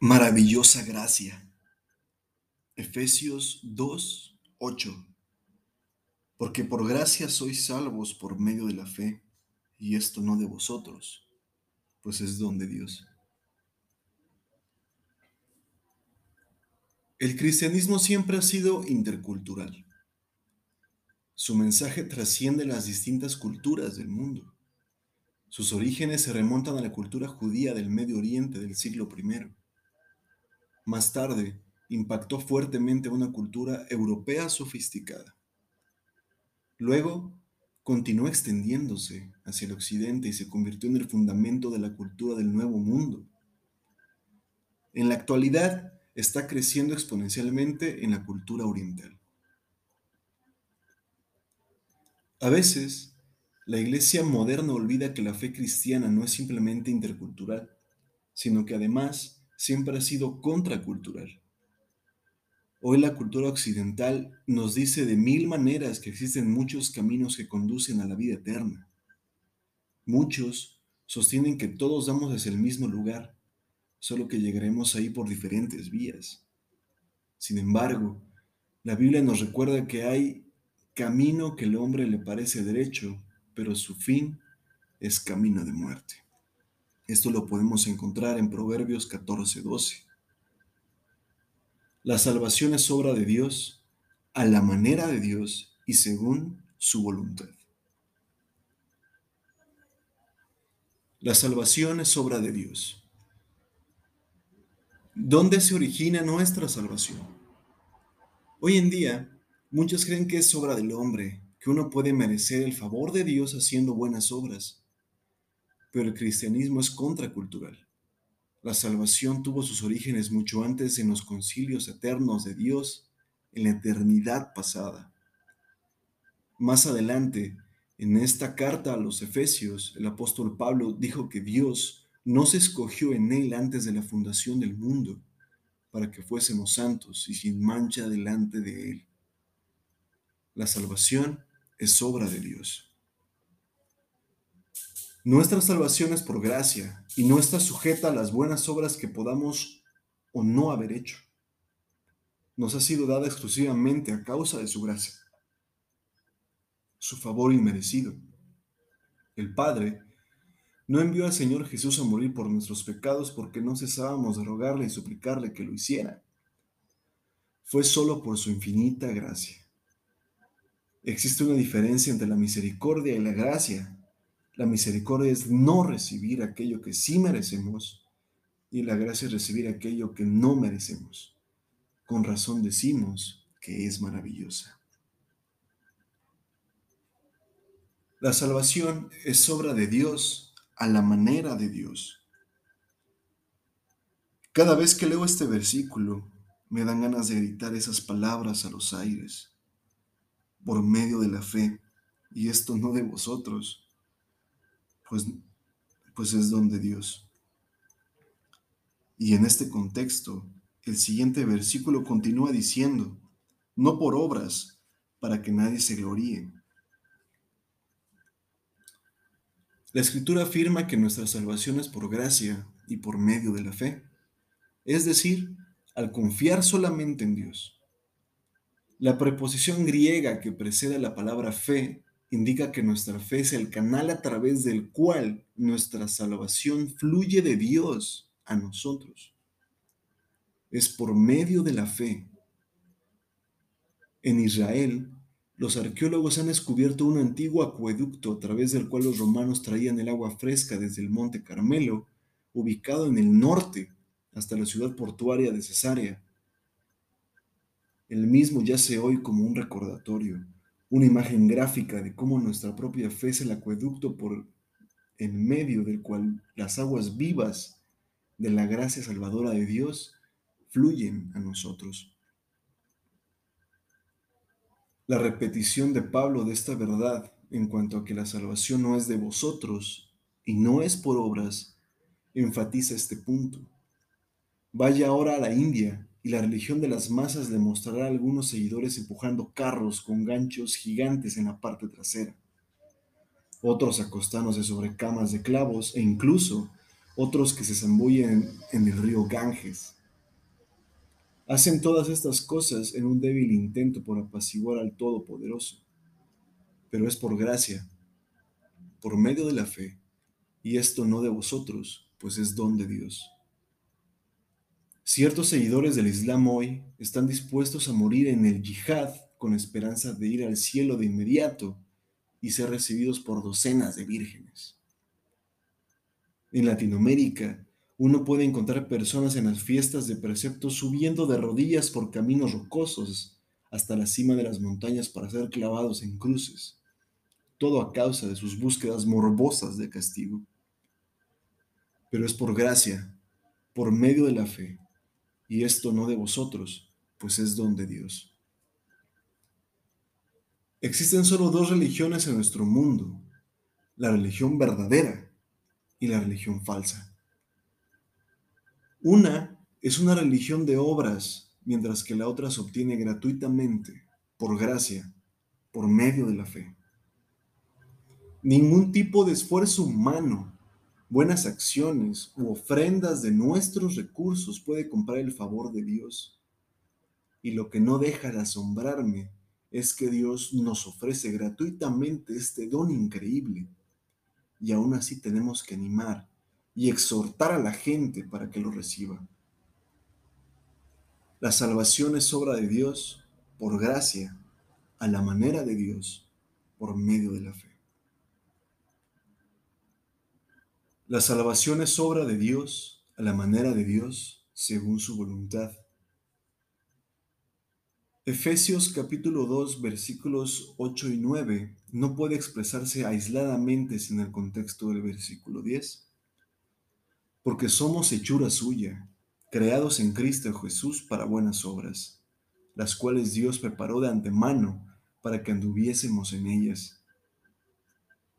Maravillosa gracia. Efesios 2, 8. Porque por gracia sois salvos por medio de la fe, y esto no de vosotros, pues es don de Dios. El cristianismo siempre ha sido intercultural. Su mensaje trasciende las distintas culturas del mundo. Sus orígenes se remontan a la cultura judía del Medio Oriente del siglo I más tarde, impactó fuertemente una cultura europea sofisticada. Luego, continuó extendiéndose hacia el occidente y se convirtió en el fundamento de la cultura del Nuevo Mundo. En la actualidad, está creciendo exponencialmente en la cultura oriental. A veces, la iglesia moderna olvida que la fe cristiana no es simplemente intercultural, sino que además siempre ha sido contracultural. Hoy la cultura occidental nos dice de mil maneras que existen muchos caminos que conducen a la vida eterna. Muchos sostienen que todos damos hacia el mismo lugar, solo que llegaremos ahí por diferentes vías. Sin embargo, la Biblia nos recuerda que hay camino que el hombre le parece derecho, pero su fin es camino de muerte. Esto lo podemos encontrar en Proverbios 14, 12. La salvación es obra de Dios, a la manera de Dios y según su voluntad. La salvación es obra de Dios. ¿Dónde se origina nuestra salvación? Hoy en día, muchos creen que es obra del hombre, que uno puede merecer el favor de Dios haciendo buenas obras pero el cristianismo es contracultural. La salvación tuvo sus orígenes mucho antes en los concilios eternos de Dios, en la eternidad pasada. Más adelante, en esta carta a los Efesios, el apóstol Pablo dijo que Dios no se escogió en él antes de la fundación del mundo, para que fuésemos santos y sin mancha delante de él. La salvación es obra de Dios. Nuestra salvación es por gracia y no está sujeta a las buenas obras que podamos o no haber hecho. Nos ha sido dada exclusivamente a causa de su gracia, su favor inmerecido. El Padre no envió al Señor Jesús a morir por nuestros pecados porque no cesábamos de rogarle y suplicarle que lo hiciera. Fue solo por su infinita gracia. Existe una diferencia entre la misericordia y la gracia la misericordia es no recibir aquello que sí merecemos y la gracia es recibir aquello que no merecemos. Con razón decimos que es maravillosa. La salvación es obra de Dios a la manera de Dios. Cada vez que leo este versículo, me dan ganas de gritar esas palabras a los aires, por medio de la fe, y esto no de vosotros, pues, pues es don de Dios. Y en este contexto, el siguiente versículo continúa diciendo, no por obras, para que nadie se gloríe. La escritura afirma que nuestra salvación es por gracia y por medio de la fe, es decir, al confiar solamente en Dios. La preposición griega que precede la palabra fe indica que nuestra fe es el canal a través del cual nuestra salvación fluye de Dios a nosotros. Es por medio de la fe. En Israel, los arqueólogos han descubierto un antiguo acueducto a través del cual los romanos traían el agua fresca desde el monte Carmelo, ubicado en el norte, hasta la ciudad portuaria de Cesarea. El mismo yace hoy como un recordatorio una imagen gráfica de cómo nuestra propia fe es el acueducto por en medio del cual las aguas vivas de la gracia salvadora de Dios fluyen a nosotros. La repetición de Pablo de esta verdad en cuanto a que la salvación no es de vosotros y no es por obras, enfatiza este punto. Vaya ahora a la India y la religión de las masas le mostrará a algunos seguidores empujando carros con ganchos gigantes en la parte trasera, otros acostándose sobre camas de clavos e incluso otros que se zambullen en el río Ganges. Hacen todas estas cosas en un débil intento por apaciguar al Todopoderoso, pero es por gracia, por medio de la fe, y esto no de vosotros, pues es don de Dios. Ciertos seguidores del Islam hoy están dispuestos a morir en el yihad con esperanza de ir al cielo de inmediato y ser recibidos por docenas de vírgenes. En Latinoamérica, uno puede encontrar personas en las fiestas de preceptos subiendo de rodillas por caminos rocosos hasta la cima de las montañas para ser clavados en cruces, todo a causa de sus búsquedas morbosas de castigo. Pero es por gracia, por medio de la fe, y esto no de vosotros, pues es don de Dios. Existen solo dos religiones en nuestro mundo, la religión verdadera y la religión falsa. Una es una religión de obras, mientras que la otra se obtiene gratuitamente, por gracia, por medio de la fe. Ningún tipo de esfuerzo humano, buenas acciones u ofrendas de nuestros recursos puede comprar el favor de Dios. Y lo que no deja de asombrarme es que Dios nos ofrece gratuitamente este don increíble y aún así tenemos que animar y exhortar a la gente para que lo reciba. La salvación es obra de Dios por gracia, a la manera de Dios, por medio de la fe. La salvación es obra de Dios, a la manera de Dios, según su voluntad. Efesios capítulo 2 versículos 8 y 9 no puede expresarse aisladamente sin el contexto del versículo 10. Porque somos hechura suya, creados en Cristo Jesús para buenas obras, las cuales Dios preparó de antemano para que anduviésemos en ellas.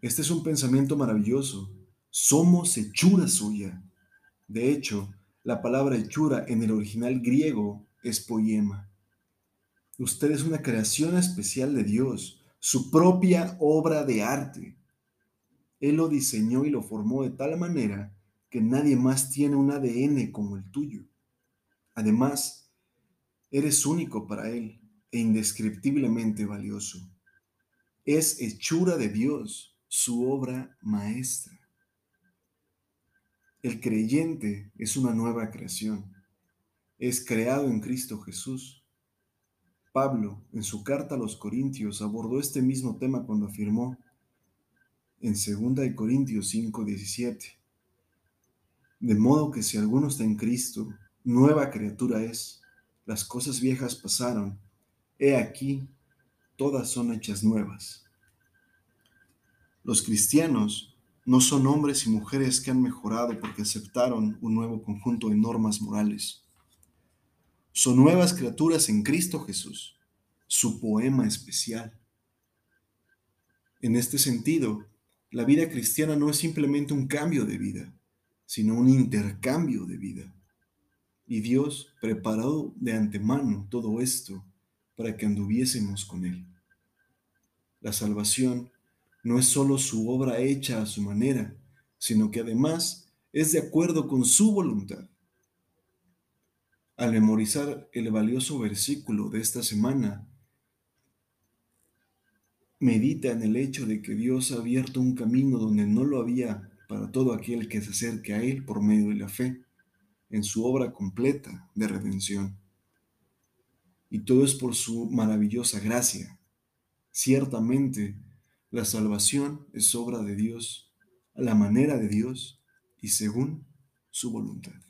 Este es un pensamiento maravilloso. Somos hechura suya. De hecho, la palabra hechura en el original griego es poema Usted es una creación especial de Dios, su propia obra de arte. Él lo diseñó y lo formó de tal manera que nadie más tiene un ADN como el tuyo. Además, eres único para Él e indescriptiblemente valioso. Es hechura de Dios, su obra maestra. El creyente es una nueva creación. Es creado en Cristo Jesús Pablo, en su carta a los Corintios, abordó este mismo tema cuando afirmó en 2 Corintios 5, 17, de modo que si alguno está en Cristo, nueva criatura es, las cosas viejas pasaron, he aquí, todas son hechas nuevas. Los cristianos no son hombres y mujeres que han mejorado porque aceptaron un nuevo conjunto de normas morales son nuevas criaturas en Cristo Jesús, su poema especial. En este sentido, la vida cristiana no es simplemente un cambio de vida, sino un intercambio de vida. Y Dios preparó de antemano todo esto para que anduviésemos con Él. La salvación no es solo su obra hecha a su manera, sino que además es de acuerdo con su voluntad. Al memorizar el valioso versículo de esta semana, medita en el hecho de que Dios ha abierto un camino donde no lo había para todo aquel que se acerque a Él por medio de la fe, en su obra completa de redención. Y todo es por su maravillosa gracia. Ciertamente, la salvación es obra de Dios, a la manera de Dios y según su voluntad.